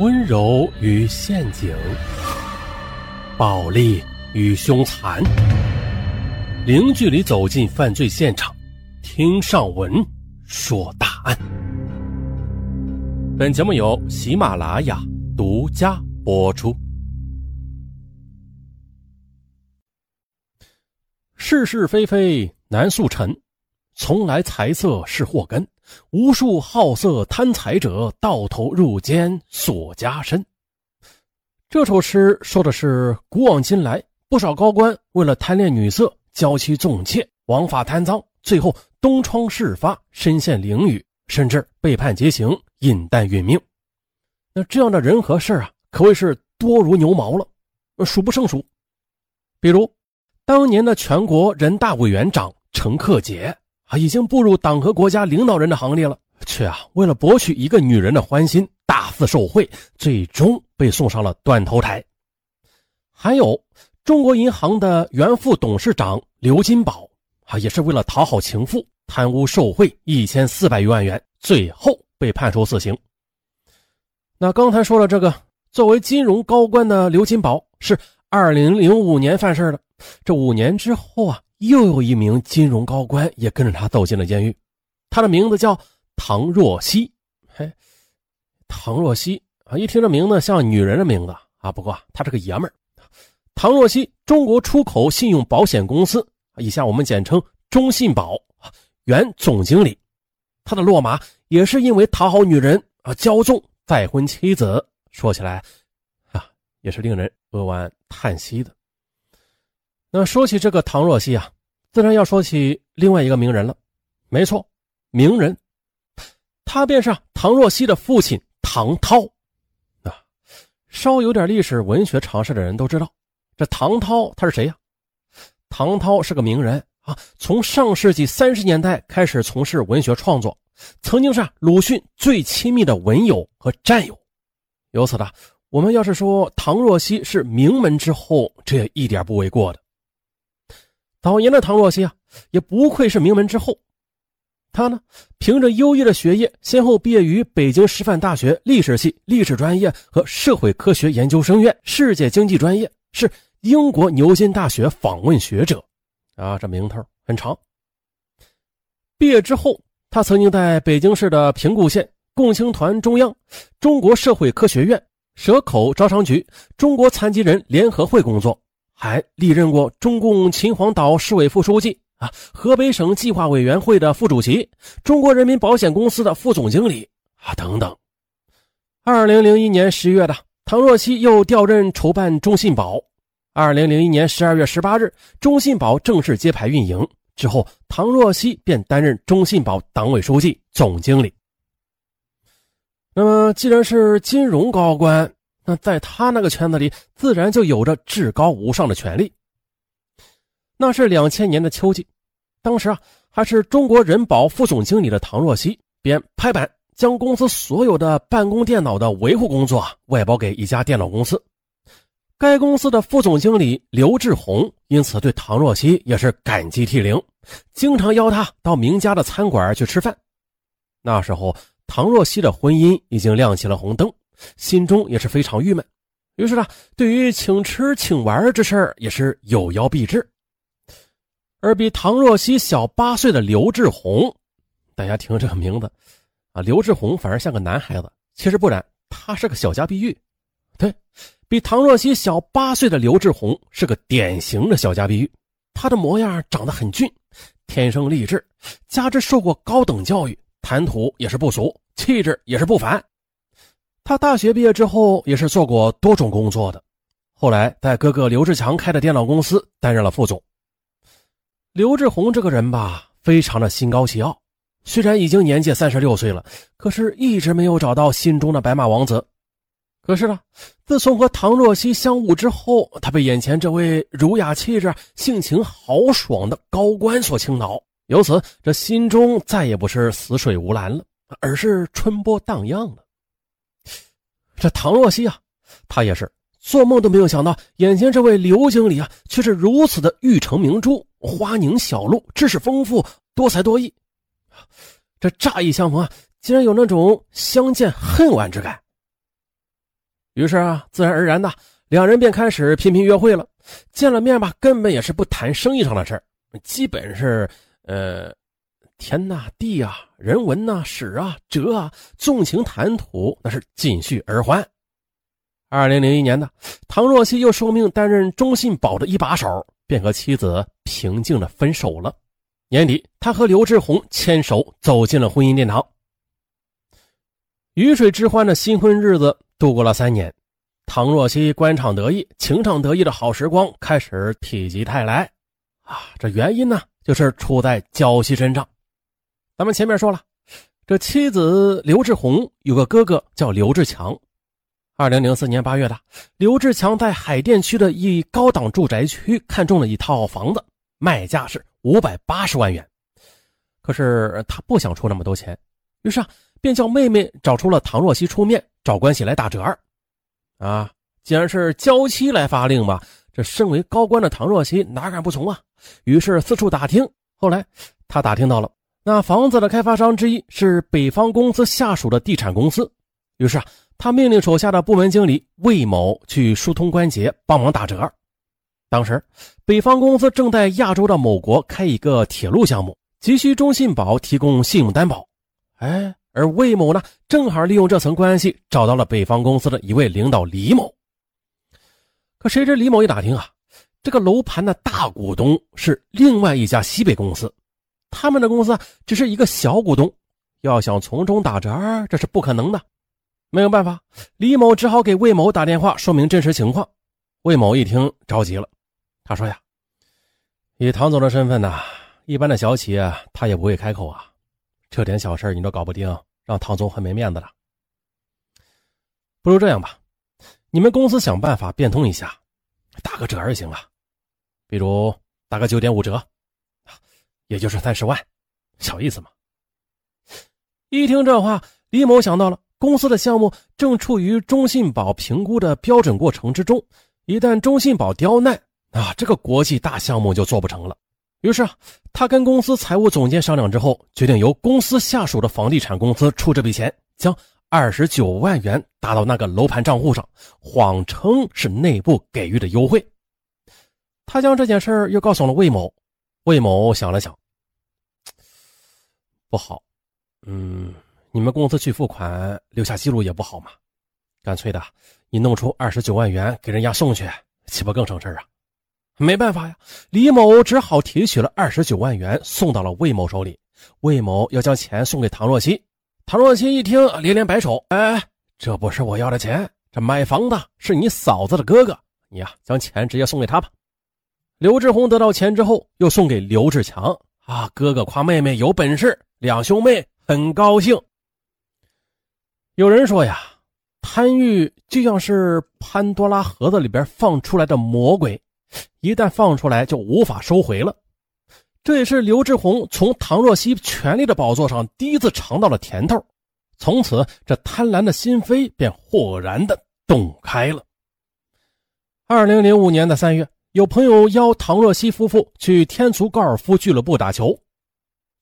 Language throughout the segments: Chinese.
温柔与陷阱，暴力与凶残，零距离走进犯罪现场，听上文说大案。本节目由喜马拉雅独家播出。是是非非难速成，从来财色是祸根。无数好色贪财者，到头入监锁加身。这首诗说的是古往今来，不少高官为了贪恋女色，娇妻纵妾，枉法贪赃，最后东窗事发，身陷囹圄，甚至被判极刑，饮弹殒命。那这样的人和事啊，可谓是多如牛毛了，数不胜数。比如，当年的全国人大委员长陈克杰。已经步入党和国家领导人的行列了，却啊为了博取一个女人的欢心，大肆受贿，最终被送上了断头台。还有中国银行的原副董事长刘金宝，啊，也是为了讨好情妇，贪污受贿一千四百余万元，最后被判处死刑。那刚才说了这个，作为金融高官的刘金宝是二零零五年犯事的，这五年之后啊。又有一名金融高官也跟着他走进了监狱，他的名字叫唐若曦。嘿，唐若曦啊，一听这名字像女人的名字啊。不过他是个爷们儿。唐若曦，中国出口信用保险公司以下我们简称中信保原总经理。他的落马也是因为讨好女人啊，骄纵再婚妻子。说起来啊，也是令人扼腕叹息的。那说起这个唐若曦啊，自然要说起另外一个名人了。没错，名人，他便是唐若曦的父亲唐涛。啊，稍有点历史文学常识的人都知道，这唐涛他是谁呀？唐涛是个名人啊，从上世纪三十年代开始从事文学创作，曾经是鲁迅最亲密的文友和战友。由此呢，我们要是说唐若曦是名门之后，这也一点不为过的。早年的唐若曦啊，也不愧是名门之后。他呢，凭着优异的学业，先后毕业于北京师范大学历史系历史专业和社会科学研究生院世界经济专业，是英国牛津大学访问学者。啊，这名头很长。毕业之后，他曾经在北京市的平谷县共青团中央、中国社会科学院、蛇口招商局、中国残疾人联合会工作。还历任过中共秦皇岛市委副书记啊，河北省计划委员会的副主席，中国人民保险公司的副总经理啊等等。二零零一年十月的，唐若曦又调任筹办中信保。二零零一年十二月十八日，中信保正式揭牌运营之后，唐若曦便担任中信保党委书记、总经理。那么，既然是金融高官。那在他那个圈子里，自然就有着至高无上的权利。那是两千年的秋季，当时啊，还是中国人保副总经理的唐若曦，便拍板将公司所有的办公电脑的维护工作外包给一家电脑公司。该公司的副总经理刘志宏因此对唐若曦也是感激涕零，经常邀他到名家的餐馆去吃饭。那时候，唐若曦的婚姻已经亮起了红灯。心中也是非常郁闷，于是呢，对于请吃请玩这事儿也是有邀必至。而比唐若曦小八岁的刘志宏，大家听这个名字啊，刘志宏反而像个男孩子，其实不然，他是个小家碧玉。对比唐若曦小八岁的刘志宏是个典型的小家碧玉，他的模样长得很俊，天生丽质，加之受过高等教育，谈吐也是不俗，气质也是不凡。他大学毕业之后也是做过多种工作的，后来在哥哥刘志强开的电脑公司担任了副总。刘志宏这个人吧，非常的心高气傲，虽然已经年届三十六岁了，可是一直没有找到心中的白马王子。可是呢，自从和唐若曦相误之后，他被眼前这位儒雅气质、性情豪爽的高官所倾倒，由此这心中再也不是死水无澜了，而是春波荡漾了。这唐若曦啊，她也是做梦都没有想到，眼前这位刘经理啊，却是如此的玉成明珠、花凝小露，知识丰富，多才多艺。这乍一相逢啊，竟然有那种相见恨晚之感。于是啊，自然而然的，两人便开始频频约会了。见了面吧，根本也是不谈生意上的事基本是呃，天呐地啊，人文呐史啊哲啊，纵情谈吐，那是尽续而欢。二零零一年的唐若曦又受命担任中信宝的一把手，便和妻子平静的分手了。年底，他和刘志宏牵手走进了婚姻殿堂。鱼水之欢的新婚日子度过了三年，唐若曦官场得意、情场得意的好时光开始否极泰来。啊，这原因呢，就是出在娇妻身上。咱们前面说了，这妻子刘志宏有个哥哥叫刘志强。二零零四年八月的，刘志强在海淀区的一高档住宅区看中了一套房子，卖价是五百八十万元。可是他不想出那么多钱，于是啊，便叫妹妹找出了唐若曦出面找关系来打折。啊，既然是娇妻来发令嘛，这身为高官的唐若曦哪敢不从啊？于是四处打听，后来他打听到了那房子的开发商之一是北方公司下属的地产公司，于是啊。他命令手下的部门经理魏某去疏通关节，帮忙打折。当时，北方公司正在亚洲的某国开一个铁路项目，急需中信保提供信用担保。哎，而魏某呢，正好利用这层关系，找到了北方公司的一位领导李某。可谁知李某一打听啊，这个楼盘的大股东是另外一家西北公司，他们的公司只是一个小股东，要想从中打折，这是不可能的。没有办法，李某只好给魏某打电话说明真实情况。魏某一听着急了，他说：“呀，以唐总的身份呢，一般的小企业他也不会开口啊，这点小事你都搞不定，让唐总很没面子了。不如这样吧，你们公司想办法变通一下，打个折也行啊，比如打个九点五折，也就是三十万，小意思嘛。”一听这话，李某想到了。公司的项目正处于中信保评估的标准过程之中，一旦中信保刁难啊，这个国际大项目就做不成了。于是啊，他跟公司财务总监商量之后，决定由公司下属的房地产公司出这笔钱，将二十九万元打到那个楼盘账户上，谎称是内部给予的优惠。他将这件事又告诉了魏某，魏某想了想，不好，嗯。你们公司去付款留下记录也不好嘛，干脆的，你弄出二十九万元给人家送去，岂不更省事啊？没办法呀，李某只好提取了二十九万元送到了魏某手里。魏某要将钱送给唐若曦，唐若曦一听连连摆手：“哎，这不是我要的钱，这买房的是你嫂子的哥哥，你呀将钱直接送给他吧。”刘志宏得到钱之后，又送给刘志强啊，哥哥夸妹妹有本事，两兄妹很高兴。有人说呀，贪欲就像是潘多拉盒子里边放出来的魔鬼，一旦放出来就无法收回了。这也是刘志宏从唐若曦权力的宝座上第一次尝到了甜头，从此这贪婪的心扉便豁然的洞开了。二零零五年的三月，有朋友邀唐若曦夫妇去天足高尔夫俱乐部打球，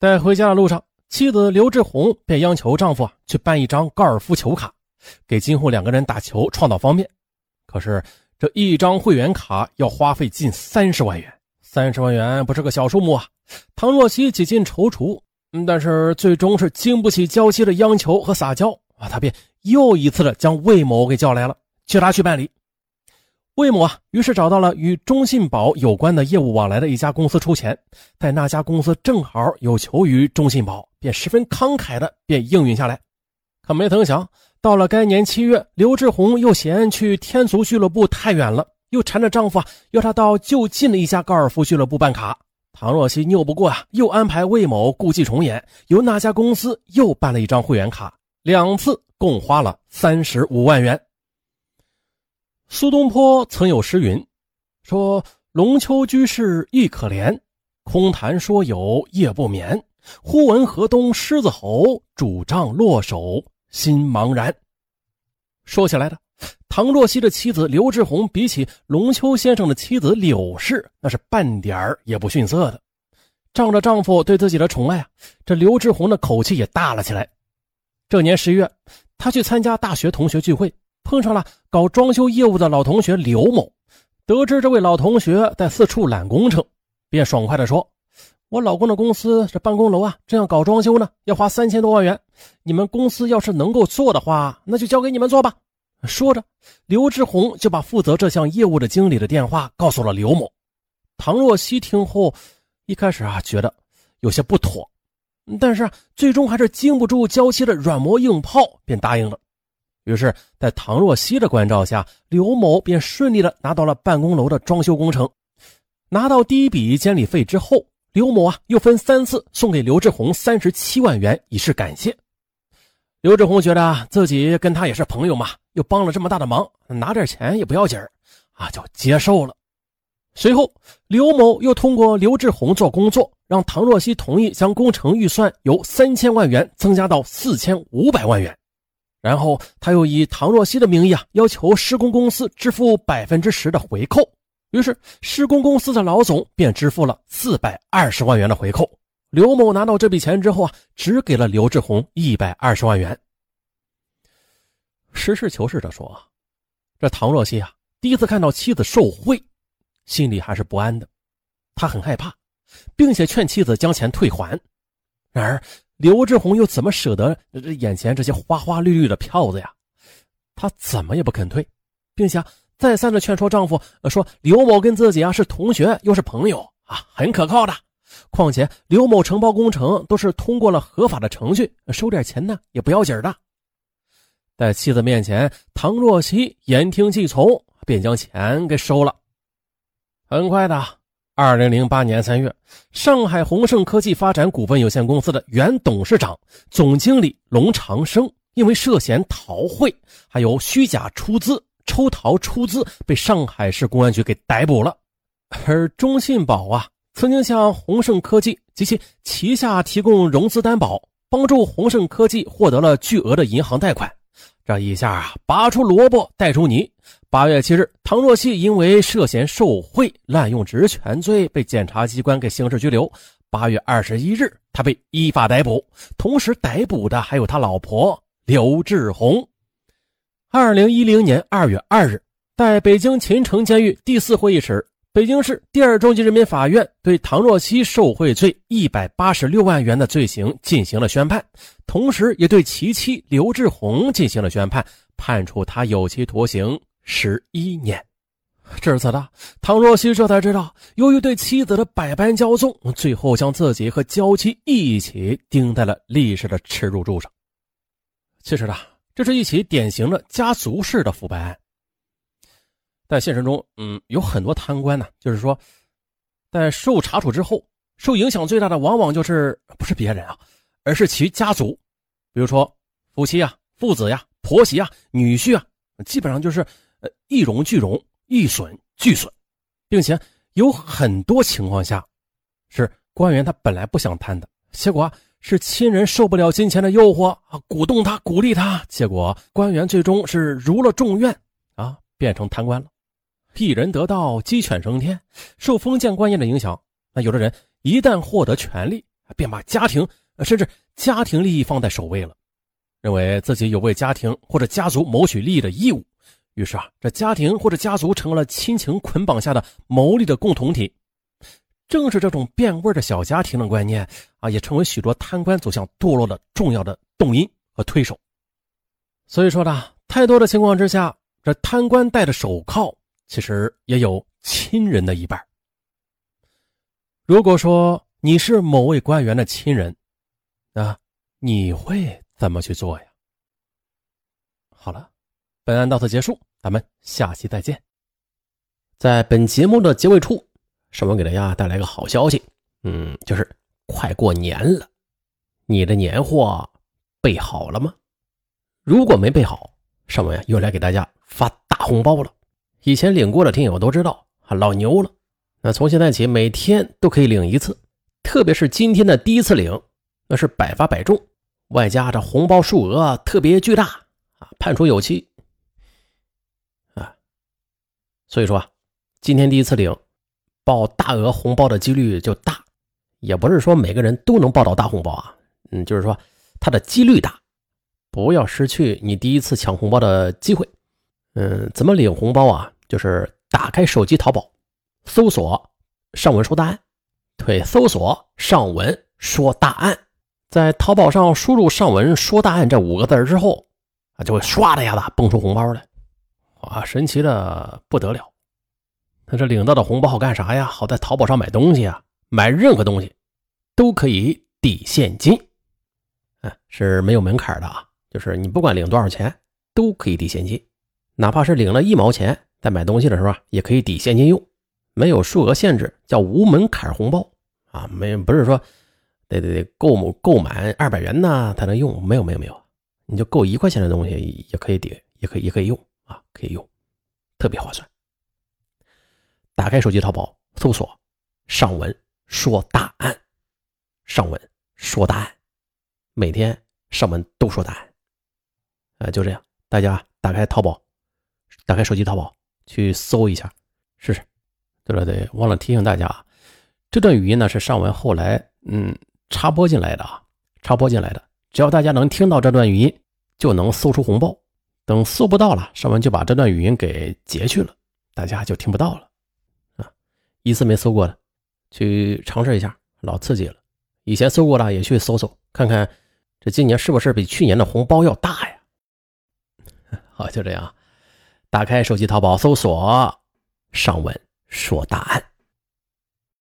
在回家的路上。妻子刘志宏便央求丈夫去办一张高尔夫球卡，给今后两个人打球创造方便。可是这一张会员卡要花费近三十万元，三十万元不是个小数目啊！唐若曦几近踌躇，但是最终是经不起娇妻的央求和撒娇啊，他便又一次的将魏某给叫来了，叫他去办理。魏某啊，于是找到了与中信宝有关的业务往来的一家公司出钱，在那家公司正好有求于中信宝，便十分慷慨的便应允下来。可没曾想，到了该年七月，刘志宏又嫌去天足俱乐部太远了，又缠着丈夫啊，要他到就近的一家高尔夫俱乐部办卡。唐若曦拗不过啊，又安排魏某故伎重演，由那家公司又办了一张会员卡，两次共花了三十五万元。苏东坡曾有诗云：“说龙丘居士亦可怜，空谈说有夜不眠。忽闻河东狮子吼，主杖落手心茫然。”说起来的，唐若曦的妻子刘志宏比起龙丘先生的妻子柳氏，那是半点儿也不逊色的。仗着丈夫对自己的宠爱啊，这刘志宏的口气也大了起来。这年十月，他去参加大学同学聚会。碰上了搞装修业务的老同学刘某。得知这位老同学在四处揽工程，便爽快地说：“我老公的公司这办公楼啊，这样搞装修呢，要花三千多万元。你们公司要是能够做的话，那就交给你们做吧。”说着，刘志宏就把负责这项业务的经理的电话告诉了刘某。唐若曦听后，一开始啊觉得有些不妥，但是最终还是经不住娇妻的软磨硬泡，便答应了。于是，在唐若曦的关照下，刘某便顺利的拿到了办公楼的装修工程。拿到第一笔监理费之后，刘某啊又分三次送给刘志宏三十七万元以示感谢。刘志宏觉得自己跟他也是朋友嘛，又帮了这么大的忙，拿点钱也不要紧啊，就接受了。随后，刘某又通过刘志宏做工作，让唐若曦同意将工程预算由三千万元增加到四千五百万元。然后他又以唐若曦的名义啊，要求施工公司支付百分之十的回扣。于是施工公司的老总便支付了四百二十万元的回扣。刘某拿到这笔钱之后啊，只给了刘志宏一百二十万元。实事求是的说啊，这唐若曦啊，第一次看到妻子受贿，心里还是不安的，他很害怕，并且劝妻子将钱退还。然而。刘志宏又怎么舍得这眼前这些花花绿绿的票子呀？他怎么也不肯退，并且再三的劝说丈夫说：“刘某跟自己啊是同学，又是朋友啊，很可靠的。况且刘某承包工程都是通过了合法的程序，收点钱呢也不要紧的。”在妻子面前，唐若曦言听计从，便将钱给收了。很快的。二零零八年三月，上海宏盛科技发展股份有限公司的原董事长、总经理龙长生，因为涉嫌逃汇，还有虚假出资、抽逃出资，被上海市公安局给逮捕了。而中信保啊，曾经向宏盛科技及其旗下提供融资担保，帮助宏盛科技获得了巨额的银行贷款。这一下啊，拔出萝卜带出泥。八月七日，唐若曦因为涉嫌受贿、滥用职权罪被检察机关给刑事拘留。八月二十一日，他被依法逮捕，同时逮捕的还有他老婆刘志宏。二零一零年二月二日，在北京秦城监狱第四会议室，北京市第二中级人民法院对唐若曦受贿罪一百八十六万元的罪行进行了宣判，同时也对其妻刘志宏进行了宣判，判处他有期徒刑。十一年，至此的唐若曦这才知道，由于对妻子的百般骄纵，最后将自己和娇妻一起钉在了历史的耻辱柱上。其实呢，这是一起典型的家族式的腐败案。在现实中，嗯，有很多贪官呢，就是说，在受查处之后，受影响最大的往往就是不是别人啊，而是其家族，比如说夫妻啊、父子呀、婆媳啊、女婿啊，基本上就是。呃，一荣俱荣，一损俱损，并且有很多情况下，是官员他本来不想贪的，结果是亲人受不了金钱的诱惑啊，鼓动他，鼓励他，结果官员最终是如了众愿啊，变成贪官了。一人得道，鸡犬升天。受封建观念的影响，那有的人一旦获得权力，便把家庭甚至家庭利益放在首位了，认为自己有为家庭或者家族谋取利益的义务。于是啊，这家庭或者家族成了亲情捆绑下的牟利的共同体。正是这种变味的小家庭的观念啊，也成为许多贪官走向堕落的重要的动因和推手。所以说呢，太多的情况之下，这贪官戴的手铐其实也有亲人的一半。如果说你是某位官员的亲人，那你会怎么去做呀？好了。本案到此结束，咱们下期再见。在本节目的结尾处，尚文给大家带来个好消息，嗯，就是快过年了，你的年货备好了吗？如果没备好，尚文又来给大家发大红包了。以前领过的听友都知道，老牛了。那从现在起，每天都可以领一次，特别是今天的第一次领，那是百发百中，外加这红包数额特别巨大啊，判处有期。所以说啊，今天第一次领，报大额红包的几率就大，也不是说每个人都能报到大红包啊，嗯，就是说它的几率大，不要失去你第一次抢红包的机会，嗯，怎么领红包啊？就是打开手机淘宝，搜索“上文说答案”，对，搜索“上文说答案”。在淘宝上输入“上文说答案”这五个字之后，啊，就会唰的一下子蹦出红包来，啊，神奇的不得了。那这领到的红包好干啥呀？好在淘宝上买东西啊，买任何东西都可以抵现金，嗯，是没有门槛的啊，就是你不管领多少钱都可以抵现金，哪怕是领了一毛钱，在买东西的时候啊，也可以抵现金用，没有数额限制，叫无门槛红包啊，没不是说。得得得，购购满二百元呢才能用，没有没有没有，你就购一块钱的东西也可以抵，也可以也可以用啊，可以用，特别划算。打开手机淘宝，搜索“上文说答案”，上文说答案，每天上文都说答案，啊，就这样，大家打开淘宝，打开手机淘宝去搜一下试试。对了对，忘了提醒大家，这段语音呢是上文后来嗯。插播进来的啊，插播进来的，只要大家能听到这段语音，就能搜出红包。等搜不到了，上文就把这段语音给截去了，大家就听不到了。啊，一次没搜过的，去尝试一下，老刺激了。以前搜过的也去搜搜，看看这今年是不是比去年的红包要大呀？好，就这样，打开手机淘宝搜索“上文说大案”。